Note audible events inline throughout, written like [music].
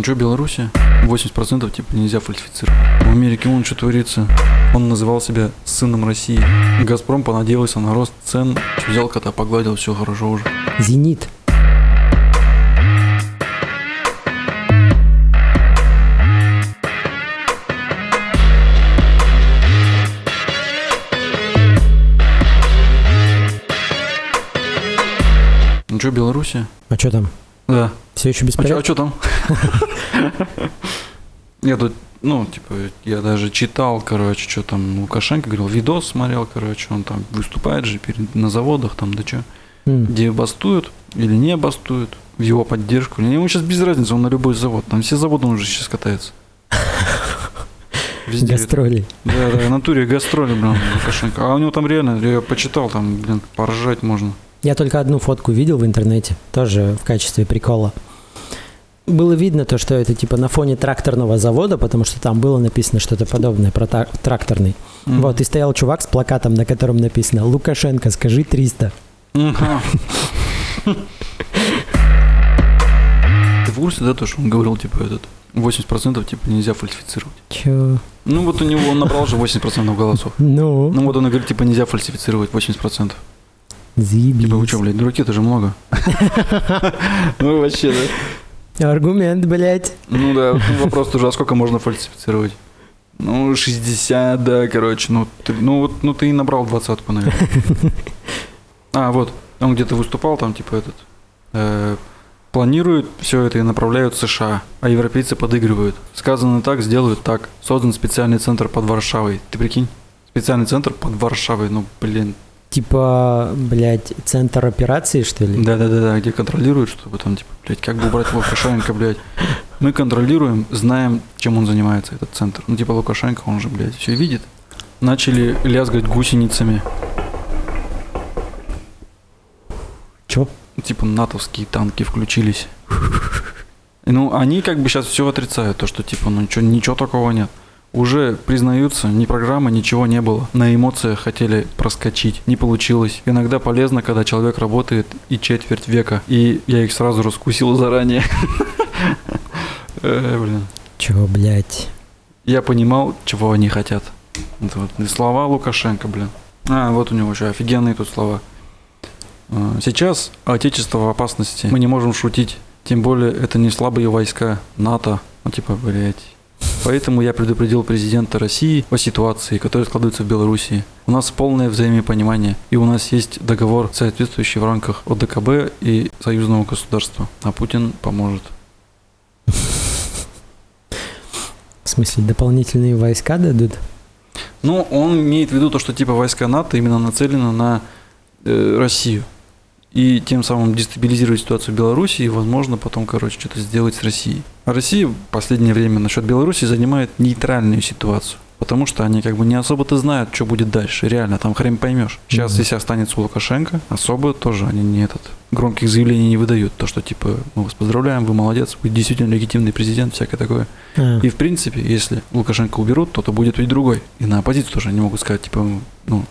Ну что, Беларуси? 80% типа нельзя фальсифицировать. В Америке он что творится? Он называл себя сыном России. Газпром понадеялся на рост цен. Взял кота, погладил, все хорошо уже. Зенит. Ну что, Беларуси? А что там? Да. Все еще без А что там? [laughs] Я тут, ну, типа, я даже читал, короче, что там Лукашенко говорил, видос смотрел, короче, он там выступает же перед, на заводах, там, да что, М. где бастуют или не бастуют в его поддержку. Ему сейчас без разницы, он на любой завод. Там все заводы он уже сейчас катается. Везде. Гастроли. Да, да, в натуре гастроли, блин, Лукашенко. А у него там реально, я почитал, там, блин, поржать можно. Я только одну фотку видел в интернете, тоже в качестве прикола. Было видно то, что это типа на фоне тракторного завода, потому что там было написано что-то подобное про тракторный. Мгм. Вот, и стоял чувак с плакатом, на котором написано «Лукашенко, скажи 300». Ага. Ты в курсе, да, то, что он говорил, типа, этот, 80% типа нельзя фальсифицировать. Чё? Ну вот у него, он набрал же 80% голосов. Ну, Ну вот он и говорит, типа, нельзя фальсифицировать 80%. Заебись. Типа, вы что, блядь, дураки, это же много. [laughs] Ну вообще, да. Аргумент, блядь. Ну да, вот вопрос тоже, а сколько можно фальсифицировать? Ну, 60, да, короче, ну ты, ну, вот, ну ты и набрал двадцатку, наверное. [laughs] А, вот, он где-то выступал, там, типа, этот, э, планируют все это и направляют в США, а европейцы подыгрывают. Сказано так, сделают так. Создан специальный центр под Варшавой. Ты прикинь? Специальный центр под Варшавой, ну, блин. Типа, блядь, центр операции, что ли? Да-да-да, где контролируют, чтобы там, типа, блядь, как бы убрать Лукашенко, блядь. Мы контролируем, знаем, чем он занимается, этот центр. Ну, типа, Лукашенко, он же, блядь, все видит. Начали лязгать гусеницами. Чё? Типа, натовские танки включились. Ну, они как бы сейчас все отрицают, то, что, типа, ну, ничего, ничего такого нет. Уже признаются, ни программы, ничего не было. На эмоциях хотели проскочить. Не получилось. Иногда полезно, когда человек работает и четверть века. И я их сразу раскусил заранее. [laughs] Э, Блин. Чё, блядь? Я понимал, чего они хотят. Это вот слова Лукашенко, блин. А, вот у него еще офигенные тут слова. А, Сейчас Отечество в опасности. Мы не можем шутить. Тем более, это не слабые войска НАТО. Ну, типа, блядь. Поэтому я предупредил президента России о ситуации, которая складывается в Белоруссии. У нас полное взаимопонимание, и у нас есть договор, соответствующий в рамках ОДКБ и союзного государства. А Путин поможет. В смысле, дополнительные войска дадут? Ну, он имеет в виду то, что типа войска НАТО именно нацелены на э, Россию. И тем самым дестабилизировать ситуацию в Беларуси и, возможно, потом, короче, что-то сделать с Россией. А Россия в последнее время насчет Беларуси занимает нейтральную ситуацию. Потому что они как бы не особо-то знают, что будет дальше. Реально, там хрен поймешь. Сейчас, если останется у Лукашенко, особо тоже они не этот громких заявлений не выдают. То, что типа, мы вас поздравляем, вы молодец, вы действительно легитимный президент, всякое такое. И в принципе, если Лукашенко уберут, то то будет ведь другой. И на оппозицию тоже они могут сказать, типа, ну,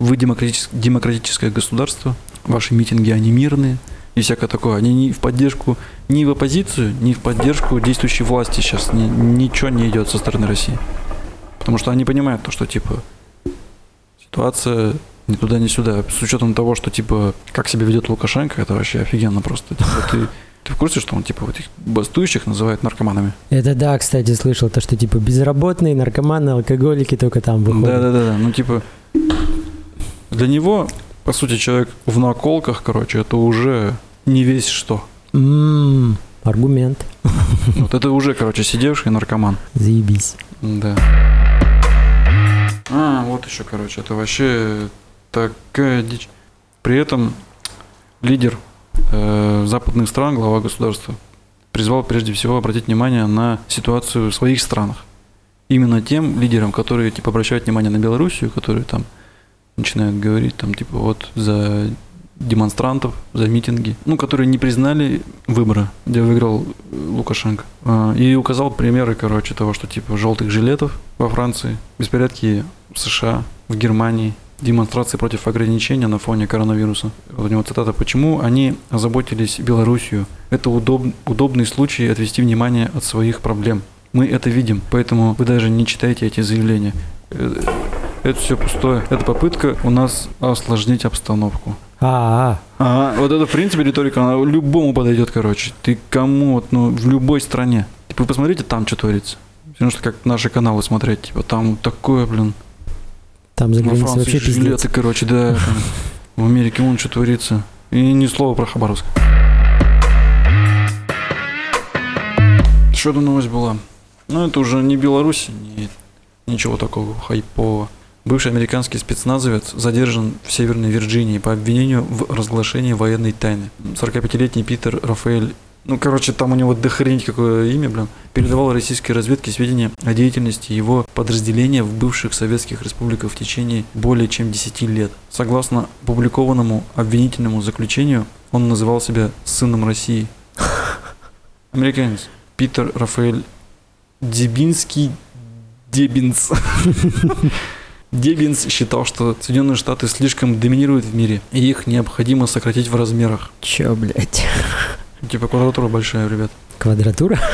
вы демократичес- демократическое государство, ваши митинги, они мирные, и всякое такое. Они не в поддержку, ни в оппозицию, ни в поддержку действующей власти сейчас ни- ничего не идет со стороны России. Потому что они понимают то, что, типа, ситуация ни туда, ни сюда. С учетом того, что, типа, как себя ведет Лукашенко, это вообще офигенно просто. Типа, ты, ты в курсе, что он, типа, вот этих бастующих называет наркоманами? Это да, кстати, слышал, то, что типа безработные, наркоманы, алкоголики только там Да, выходят. да, да, да. Ну, типа, для него, по сути, человек в наколках, короче, это уже не весь что. М, аргумент. [laughs] Вот это уже, короче, сидевший наркоман. Заебись. Да. А, вот еще, короче, это вообще такая дичь. При этом лидер э, западных стран, глава государства, призвал прежде всего обратить внимание на ситуацию в своих странах. Именно тем лидерам, которые типа обращают внимание на Белоруссию, которые там начинают говорить там типа вот за демонстрантов, за митинги, ну, которые не признали выбора, где выиграл э, Лукашенко. А, И указал примеры, короче, того, что типа желтых жилетов во Франции, беспорядки в США, в Германии демонстрации против ограничения на фоне коронавируса. Вот у него цитата. Почему они озаботились Белоруссию? Это удоб, удобный случай отвести внимание от своих проблем. Мы это видим, поэтому вы даже не читаете эти заявления. Это все пустое. Это попытка у нас осложнить обстановку. А, А, вот это, в принципе, риторика, она любому подойдет, короче. Ты кому, вот, ну, в любой стране. Типа, вы посмотрите, там что творится. Потому что как наши каналы смотреть, типа, там такое, блин, там за границей Франции вообще пиздец. жилеты, короче, да, там, в Америке вон что творится. И ни слова про Хабаровск. Что то новость была? Ну, это уже не Беларусь, не, ничего такого хайпового. Бывший американский спецназовец задержан в Северной Вирджинии по обвинению в разглашении военной тайны. 45-летний Питер Рафаэль ну, короче, там у него дохренить какое имя, блин. Передавал российской разведке сведения о деятельности его подразделения в бывших советских республиках в течение более чем 10 лет. Согласно опубликованному обвинительному заключению, он называл себя сыном России. [laughs] Американец Питер Рафаэль Дебинский Дебинс. [laughs] Дебинс считал, что Соединенные Штаты слишком доминируют в мире, и их необходимо сократить в размерах. Чё, блядь? [laughs] Типа квадратура большая, ребят. Квадратура? [laughs]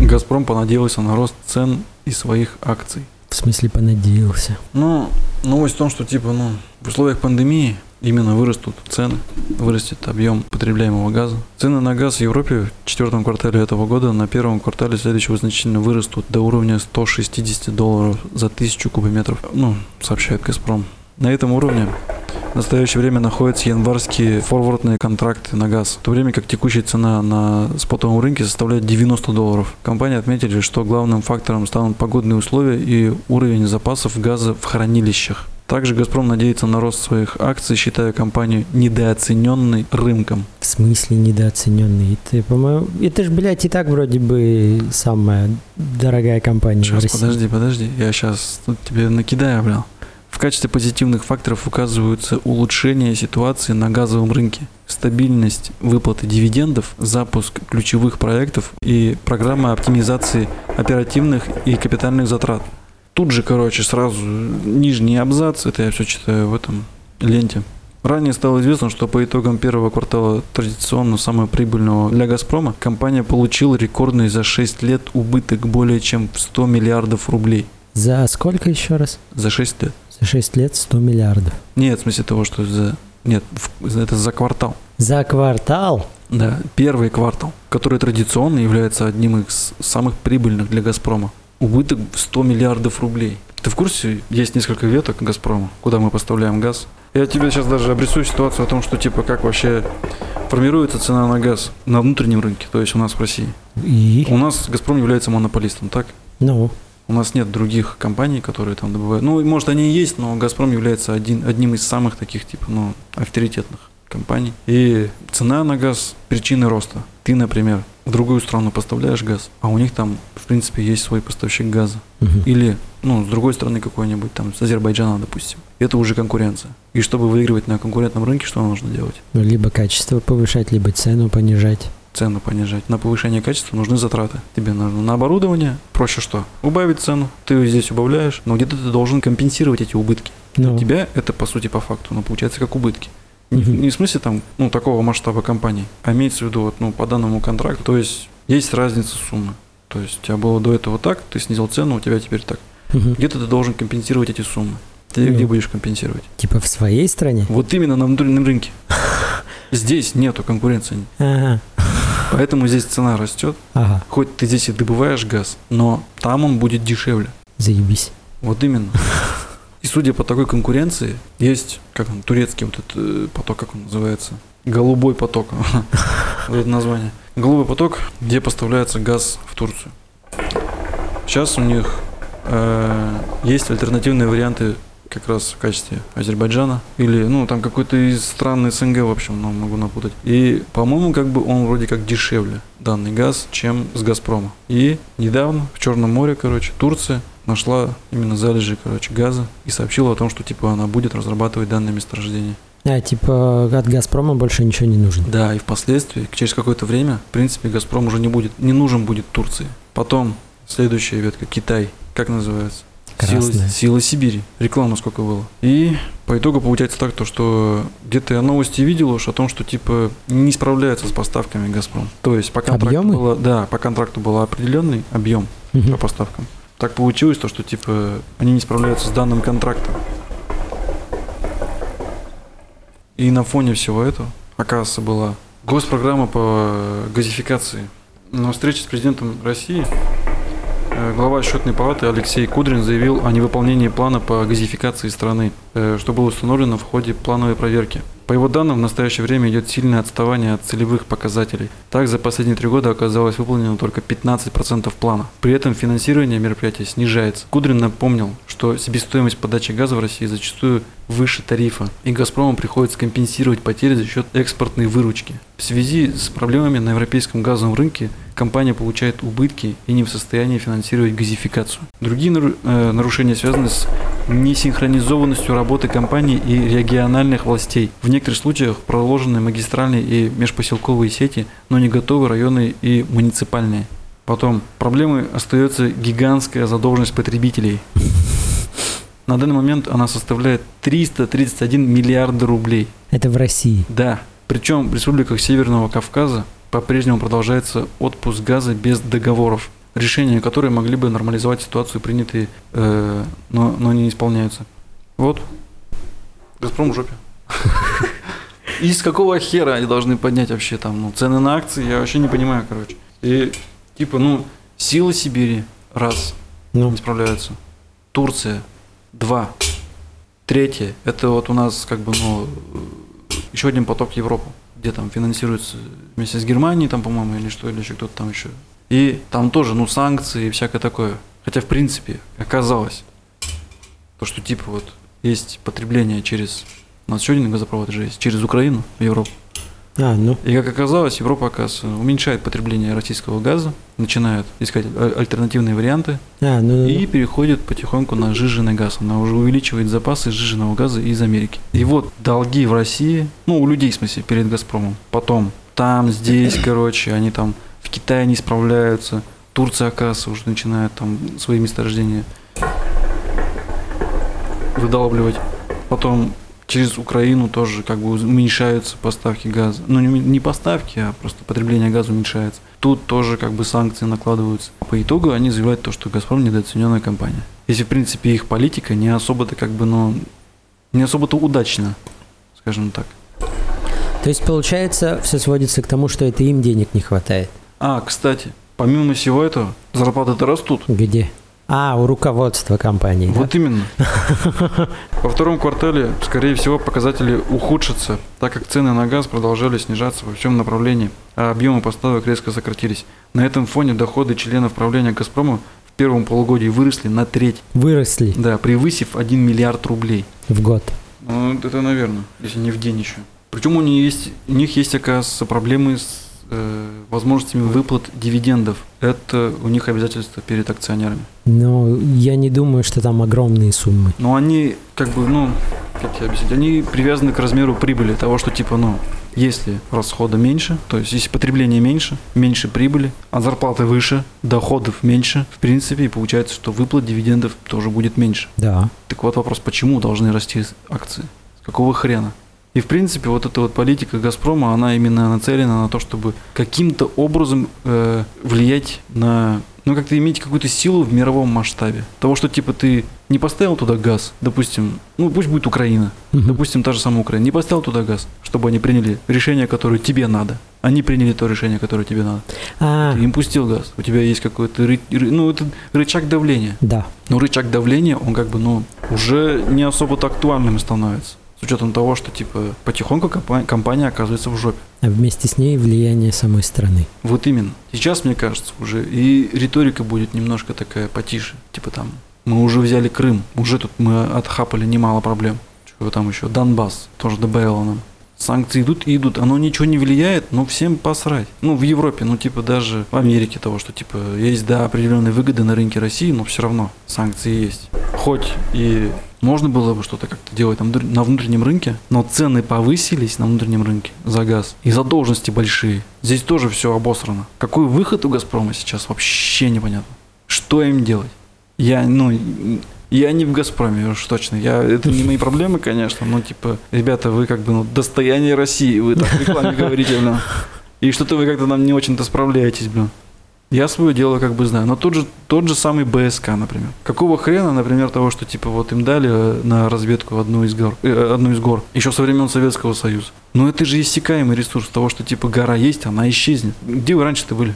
Газпром понадеялся на рост цен и своих акций. В смысле понадеялся? Ну, новость в том, что типа, ну, в условиях пандемии именно вырастут цены, вырастет объем потребляемого газа. Цены на газ в Европе в четвертом квартале этого года на первом квартале следующего значительно вырастут до уровня 160 долларов за тысячу кубометров, ну, сообщает Газпром. На этом уровне в настоящее время находятся январские форвардные контракты на газ, в то время как текущая цена на спотовом рынке составляет 90 долларов. Компании отметили, что главным фактором станут погодные условия и уровень запасов газа в хранилищах. Также «Газпром» надеется на рост своих акций, считая компанию недооцененной рынком. В смысле недооцененный? Ты, по-моему, это ж, блядь, и так вроде бы самая дорогая компания в Сейчас, России. подожди, подожди, я сейчас тут тебе накидаю, бля. В качестве позитивных факторов указываются улучшение ситуации на газовом рынке, стабильность выплаты дивидендов, запуск ключевых проектов и программа оптимизации оперативных и капитальных затрат. Тут же, короче, сразу нижний абзац, это я все читаю в этом ленте. Ранее стало известно, что по итогам первого квартала традиционно самого прибыльного для «Газпрома» компания получила рекордный за 6 лет убыток более чем в 100 миллиардов рублей. За сколько еще раз? За 6 лет. За 6 лет 100 миллиардов. Нет, в смысле того, что за... Нет, это за квартал. За квартал? Да, первый квартал, который традиционно является одним из самых прибыльных для «Газпрома». Убыток в 100 миллиардов рублей. Ты в курсе, есть несколько веток «Газпрома», куда мы поставляем газ? Я тебе сейчас даже обрисую ситуацию о том, что типа как вообще формируется цена на газ на внутреннем рынке, то есть у нас в России. И? У нас «Газпром» является монополистом, так? Ну, У нас нет других компаний, которые там добывают. Ну, может, они и есть, но «Газпром» является один, одним из самых таких, типа, ну, авторитетных компаний. И цена на газ – причины роста. Ты, например, в другую страну поставляешь газ, а у них там, в принципе, есть свой поставщик газа. мгм. Или, ну, с другой стороны какой-нибудь, там, с Азербайджана, допустим. Это уже конкуренция. И чтобы выигрывать на конкурентном рынке, что нужно делать? Ну, либо качество повышать, либо цену понижать. цену понижать. На повышение качества нужны затраты. Тебе нужно на оборудование, проще что? Убавить цену. Ты здесь убавляешь, но где-то ты должен компенсировать эти убытки. Ну, У тебя это, по сути, по факту, ну, получается, как убытки. Не, Мгм. не в смысле там, ну, такого масштаба компании, а имеется в виду, вот, ну, по данному контракту. То есть, есть разница суммы. То есть, у тебя было до этого так, ты снизил цену, у тебя теперь так. мгм. Где-то ты должен компенсировать эти суммы. Ты Ну. где будешь компенсировать? Типа в своей стране? Вот именно на внутреннем рынке. [laughs] Здесь нету конкуренции. Ага, Поэтому здесь цена растет. ага, Хоть ты здесь и добываешь газ, но там он будет дешевле. заебись. Вот именно. И судя по такой конкуренции, есть, как он, турецкий вот этот э, поток, как он называется? Голубой поток. [laughs] Вот это название. Голубой поток, где поставляется газ в Турцию. Сейчас у них э, есть альтернативные варианты как раз в качестве Азербайджана или, ну, там какой-то из стран СНГ, в общем, ну, могу напутать. И, по-моему, как бы он вроде как дешевле, данный газ, чем с Газпрома. И недавно в Черном море, короче, Турция нашла именно залежи, короче, газа и сообщила о том, что, типа, она будет разрабатывать данное месторождение. А, типа от Газпрома больше ничего не нужно. Да, и впоследствии, через какое-то время, в принципе, Газпром уже не будет, не нужен будет Турции. Потом Следующая ветка Китай. Как называется? Сила. Сила Сибири. Реклама сколько было. И по итогу получается так, то, что где-то я новости видел уж о том, что типа не справляется с поставками Газпром. То есть по контракту Объемы? было, да, по контракту был определенный объем Мгм. по поставкам. Так получилось то, что типа они не справляются с данным контрактом. И на фоне всего этого, оказывается, была госпрограмма по газификации. На встрече с президентом России э, глава счетной палаты Алексей Кудрин заявил о невыполнении плана по газификации страны, э, что было установлено в ходе плановой проверки. По его данным, в настоящее время идет сильное отставание от целевых показателей. Так, за последние три года оказалось выполнено только 15% плана. При этом финансирование мероприятия снижается. Кудрин напомнил, что себестоимость подачи газа в России зачастую выше тарифа, и «Газпрому» приходится компенсировать потери за счет экспортной выручки. В связи с проблемами на европейском газовом рынке компания получает убытки и не в состоянии финансировать газификацию. Другие э, нарушения связаны с несинхронизованностью работы компании и региональных властей. В некоторых случаях проложены магистральные и межпоселковые сети, но не готовы районные и муниципальные. Потом, проблемой остается гигантская задолженность потребителей. На данный момент она составляет 331 миллиарда рублей. Это в России. Да, причем в республиках Северного Кавказа по-прежнему продолжается отпуск газа без договоров, решения которые могли бы нормализовать ситуацию, принятые, э, но, но не исполняются. Вот. Газпром в жопе. [laughs] И с какого хера они должны поднять вообще там ну, цены на акции, я вообще не понимаю, короче. И типа, ну, сила Сибири, раз, Ну, не справляются. Турция, два. Третье, это вот у нас как бы, ну, еще один поток в Европу, где там финансируется вместе с Германией, там, по-моему, или что, или еще кто-то там еще. И там тоже, ну, санкции и всякое такое. Хотя, в принципе, оказалось, то, что типа вот есть потребление через... У нас еще один газопровод же есть, через Украину в Европу. а, ну, И как оказалось, Европа, оказывается, уменьшает потребление российского газа, начинает искать а- альтернативные варианты, а, ну, ну, и переходит потихоньку на сжиженный газ. Она уже увеличивает запасы сжиженного газа из Америки. И вот долги в России, ну, у людей, в смысле, перед Газпромом. Потом там, здесь, короче, они там в Китае не справляются. Турция, оказывается, уже начинает там свои месторождения выдалбливать. Потом через Украину тоже как бы уменьшаются поставки газа. Ну, не, не поставки, а просто потребление газа уменьшается. Тут тоже как бы санкции накладываются. По итогу они заявляют то, что «Газпром» недооцененная компания. Если, в принципе, их политика не особо-то как бы, ну, не особо-то удачна, скажем так. то есть, получается, все сводится к тому, что это им денег не хватает. А, кстати, помимо всего этого, зарплаты-то растут. Где? А, у руководства компании. да? Вот именно. [laughs] Во втором квартале, скорее всего, показатели ухудшатся, так как цены на газ продолжали снижаться во всем направлении, а объемы поставок резко сократились. На этом фоне доходы членов правления «Газпрома» в первом полугодии выросли на треть, Выросли да, превысив 1 миллиард рублей. в год. Ну, это, наверное, если не в день еще. Причем у них есть, у них есть, оказывается, проблемы с э, возможностями выплат дивидендов. Это у них обязательства перед акционерами. Но я не думаю, что там огромные суммы. Но они, как бы, ну, как тебе объяснить, они привязаны к размеру прибыли, того, что, типа, ну, если расхода меньше, то есть если потребление меньше, меньше прибыли, а зарплаты выше, доходов меньше, в принципе, и получается, что выплат дивидендов тоже будет меньше. Да. Так вот вопрос, почему должны расти акции? С какого хрена? И в принципе вот эта вот политика Газпрома, она именно нацелена на то, чтобы каким-то образом э, влиять на, ну как-то иметь какую-то силу в мировом масштабе. Того, что типа ты не поставил туда газ, допустим, ну пусть будет Украина, Мгм. допустим, та же самая Украина, не поставил туда газ, чтобы они приняли решение, которое тебе надо. Они приняли то решение, которое тебе надо. А, Ты им пустил газ, у тебя есть какой-то, ры- ры- ну это рычаг давления. да. Но рычаг давления, он как бы, ну, уже не особо-то актуальным становится. Учетом того, что, типа, потихоньку компа- компания оказывается в жопе. А вместе с ней влияние самой страны. Вот именно. Сейчас, мне кажется, уже и риторика будет немножко такая потише. Типа там, мы уже взяли Крым, уже тут мы отхапали немало проблем. Чего там еще? Донбасс тоже добавило нам. Санкции идут и идут. Оно ничего не влияет, но всем посрать. Ну, в Европе, ну, типа, даже в Америке того, что, типа, есть, да, определенные выгоды на рынке России, но все равно санкции есть. Хоть и можно было бы что-то как-то делать на внутреннем рынке, но цены повысились на внутреннем рынке за газ. И задолженности большие. Здесь тоже все обосрано. Какой выход у Газпрома сейчас, вообще непонятно. Что им делать? Я, ну, я не в «Газпроме», уж точно. Я, это не мои проблемы, конечно, но, типа, ребята, вы как бы ну, достояние России, вы так в рекламе говорите, блин. И что-то вы как-то нам не очень-то справляетесь, блин. Я свое дело как бы знаю. Но тот же, тот же самый БСК, например. Какого хрена, например, того, что типа вот им дали э, на разведку одну из гор, э, одну из гор, еще со времен Советского Союза. Но это же иссякаемый ресурс того, что типа гора есть, она исчезнет. Где вы раньше-то были?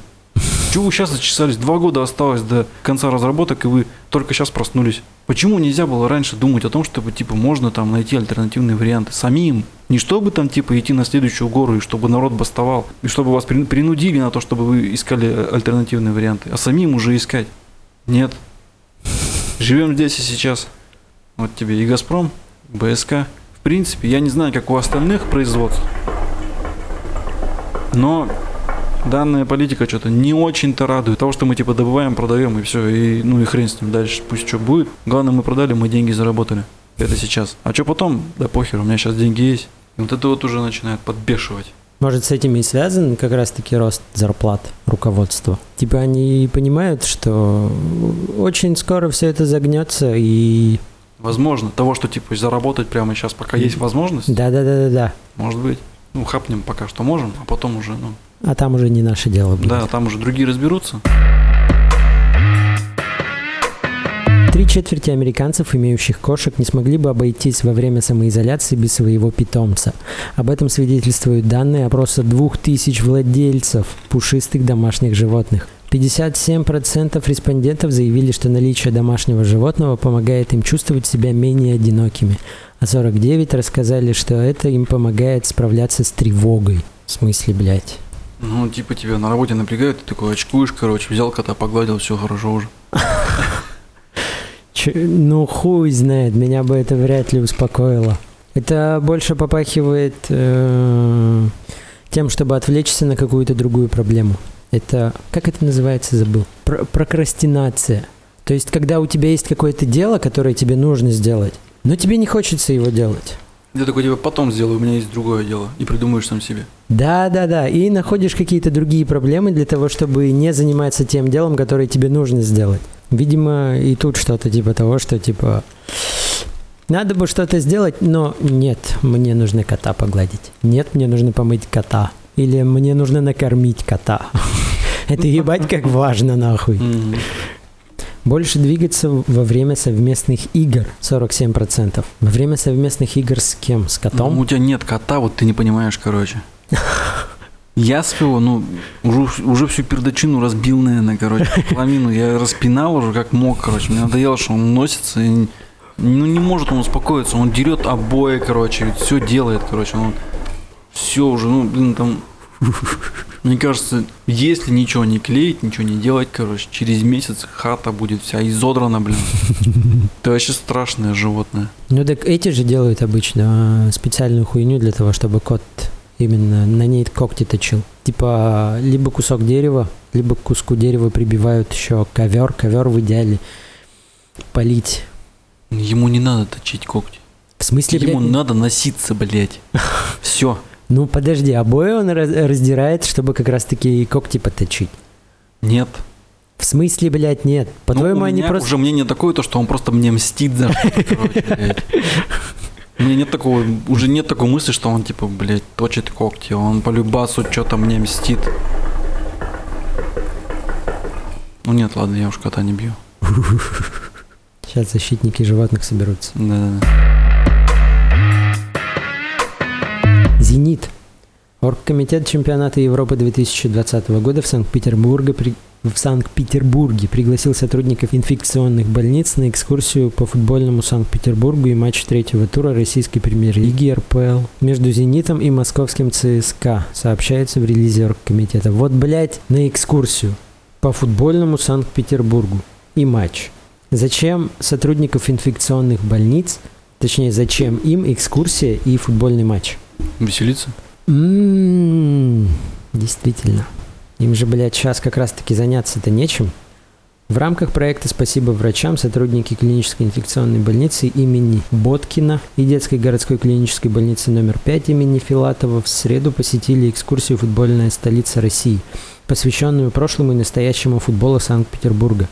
Вы сейчас зачесались? Два года осталось до конца разработок, и вы только сейчас проснулись. Почему нельзя было раньше думать о том, чтобы типа можно там найти альтернативные варианты самим? Не чтобы там типа идти на следующую гору, и чтобы народ бастовал, и чтобы вас принудили на то, чтобы вы искали э, альтернативные варианты, а самим уже искать. Нет. Живем здесь и сейчас. Вот тебе и Газпром, БСК. В принципе, я не знаю, как у остальных производств, но данная политика что-то не очень-то радует. Того, что мы типа добываем, продаем и все, и ну и хрен с ним дальше, пусть что будет. Главное, мы продали, мы деньги заработали. Это сейчас. А что потом? Да похер, у меня сейчас деньги есть. И вот это вот уже начинает подбешивать. Может, с этим и связан как раз-таки рост зарплат руководства? Типа они понимают, что очень скоро все это загнется и... Возможно. Того, что типа заработать прямо сейчас, пока есть возможность. Да-да-да-да-да. Может быть. Ну, хапнем пока что можем, а потом уже, ну, а там уже не наше дело будет. Да, там уже другие разберутся. Три четверти американцев, имеющих кошек, не смогли бы обойтись во время самоизоляции без своего питомца. Об этом свидетельствуют данные опроса 2000 владельцев пушистых домашних животных. 57% респондентов заявили, что наличие домашнего животного помогает им чувствовать себя менее одинокими, а 49% рассказали, что это им помогает справляться с тревогой. В смысле, блядь? Ну, типа тебя на работе напрягают, ты такой очкуешь, короче, взял кота, погладил, все хорошо уже. Ну, хуй знает, меня бы это вряд ли успокоило. Это больше попахивает э, тем, чтобы отвлечься на какую-то другую проблему. Это, как это называется, забыл? Про прокрастинация. То есть, когда у тебя есть какое-то дело, которое тебе нужно сделать, но тебе не хочется его делать. Я такой, типа, потом сделаю, у меня есть другое дело. И придумаешь сам себе. Да, да, да. И находишь какие-то другие проблемы для того, чтобы не заниматься тем делом, которое тебе нужно сделать. Видимо, и тут что-то типа того, что типа надо бы что-то сделать, но нет, мне нужно кота погладить. Нет, мне нужно помыть кота. Или мне нужно накормить кота. [laughs] Это ебать как важно нахуй. Больше двигаться во время совместных игр 47%. Во время совместных игр с кем? С котом? Ну, у тебя нет кота, вот ты не понимаешь, короче. Я своего, ну, уже, уже всю пердачину разбил, наверное, короче, половину. Я распинал уже как мог, короче. Мне надоело, что он носится и ну, не может он успокоиться. Он дерет обои, короче, все делает, короче. Он все уже, ну, блин, там мне кажется, если ничего не клеить, ничего не делать, короче, через месяц хата будет вся изодрана, блин. [laughs] Это вообще страшное животное. Ну так эти же делают обычно а, специальную хуйню для того, чтобы кот именно на ней когти точил. Типа либо кусок дерева, либо к куску дерева прибивают еще ковер, ковер в идеале полить. Ему не надо точить когти. В смысле, Ему блядь? надо носиться, блядь. [laughs] Все. Ну подожди, обои он раздирает, чтобы как раз таки когти поточить. Нет. В смысле, блядь, нет? По-твоему, ну, они просто... уже мнение такое, то, что он просто мне мстит за что-то, У меня нет такого, уже нет такой мысли, что он, типа, блядь, точит когти. Он по любасу что-то мне мстит. Ну нет, ладно, я уж кота не бью. Сейчас защитники животных соберутся. Да-да-да. «Зенит». Оргкомитет чемпионата Европы 2020 года в Санкт-Петербурге при... в Санкт-Петербурге пригласил сотрудников инфекционных больниц на экскурсию по футбольному Санкт-Петербургу и матч третьего тура российской премьер-лиги РПЛ между «Зенитом» и московским ЦСКА, сообщается в релизе оргкомитета. Вот, блядь, на экскурсию по футбольному Санкт-Петербургу и матч. Зачем сотрудников инфекционных больниц, точнее, зачем им экскурсия и футбольный матч? Веселиться? М-м-м, действительно. Им же, блядь, сейчас как раз-таки заняться-то нечем. В рамках проекта «Спасибо врачам» сотрудники клинической инфекционной больницы имени Боткина и детской городской клинической больницы номер 5 имени Филатова в среду посетили экскурсию «Футбольная столица России», посвященную прошлому и настоящему футболу Санкт-Петербурга.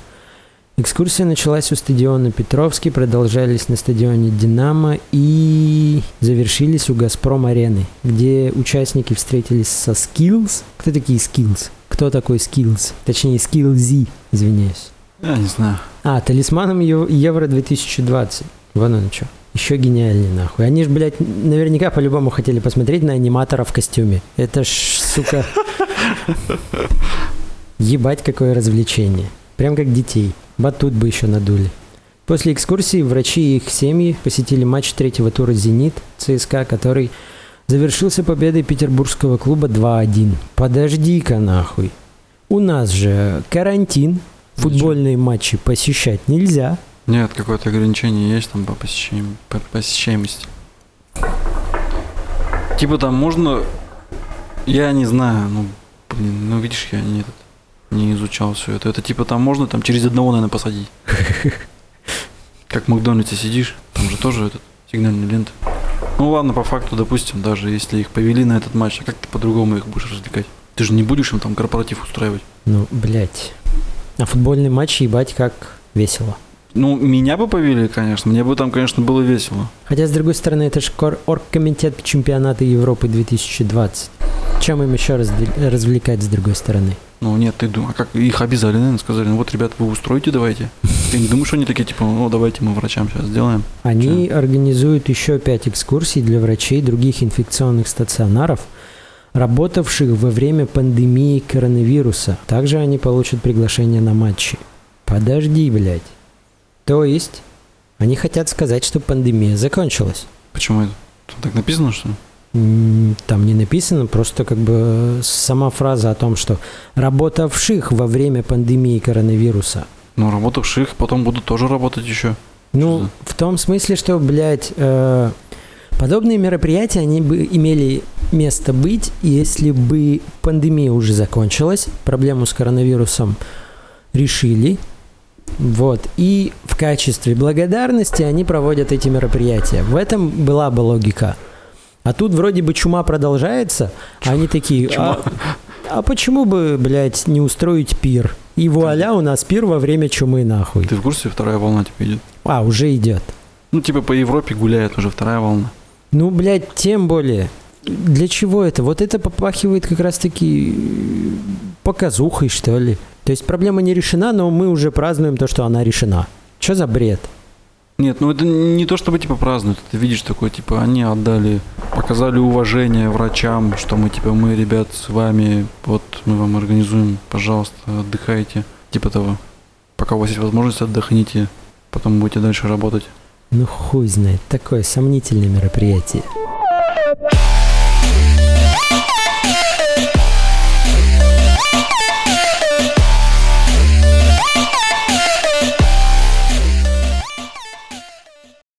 Экскурсия началась у стадиона Петровский, продолжались на стадионе «Динамо» и завершились у «Газпром-арены», где участники встретились со «Skills». Кто такие «Skills»? Кто такой «Skills»? Точнее, «Skillz», извиняюсь. Я не знаю. А, талисманом Ев- Евро 2020. Вон он что. Еще гениальнее, нахуй. Они ж, блядь, наверняка по-любому хотели посмотреть на аниматора в костюме. Это ж, сука... [laughs] Ебать, какое развлечение. Прям как детей. Батут бы еще надули. После экскурсии врачи и их семьи посетили матч третьего тура «Зенит» ЦСКА, который завершился победой петербургского клуба 2-1. Подожди-ка нахуй. У нас же карантин, футбольные матчи посещать нельзя. Нет, какое-то ограничение есть там по, посещаем- по посещаемости. Типа там можно... Я не знаю, ну, блин, ну видишь, я не, этот, не изучал все это. Это типа там можно там через одного, наверное, посадить. [laughs] Как в Макдональдсе сидишь, там же тоже этот сигнальная лента. Ну ладно, по факту, допустим, даже если их повели на этот матч, а как ты по-другому их будешь развлекать? Ты же не будешь им там корпоратив устраивать. Ну, блядь. А футбольный матч ебать как весело. Ну, меня бы повели, конечно, мне бы там, конечно, было весело. Хотя, с другой стороны, это же кор- оргкомитет чемпионата Европы 2020. Чем им еще разв- развлекать с другой стороны? Ну нет, ты думаешь, а как их обязали, наверное, сказали, ну вот, ребят, вы устроите, давайте. Ты не думаешь, что они такие, типа, ну давайте мы врачам сейчас сделаем. Они организуют еще пять экскурсий для врачей других инфекционных стационаров, работавших во время пандемии коронавируса. Также они получат приглашение на матчи. Подожди, блядь. То есть, они хотят сказать, что пандемия закончилась. Почему это? Там так написано, что ли? Там не написано, просто как бы сама фраза о том, что работавших во время пандемии коронавируса. Ну, работавших потом будут тоже работать еще. Ну, Что в том смысле, что, блядь, э, подобные мероприятия, они бы имели место быть, если бы пандемия уже закончилась, проблему с коронавирусом решили, вот, и в качестве благодарности они проводят эти мероприятия. В этом была бы логика. А тут вроде бы чума продолжается, а они такие, [laughs] а, а почему бы, блядь, не устроить пир? И вуаля, у нас пир во время чумы, нахуй. Ты в курсе, вторая волна типа идет? А, уже идет. Ну, типа по Европе гуляет уже вторая волна. Ну, блядь, тем более. Для чего это? Вот это попахивает как раз-таки э, показухой, что ли. То есть проблема не решена, но мы уже празднуем то, что она решена. Что за бред? Нет, ну это не то чтобы типа празднуют, ты видишь такое, типа они отдали, показали уважение врачам, что мы типа мы, ребят, с вами, вот мы вам организуем, пожалуйста, отдыхайте, типа того. Пока у вас есть возможность, отдохните, потом будете дальше работать. Ну хуй знает, такое сомнительное мероприятие.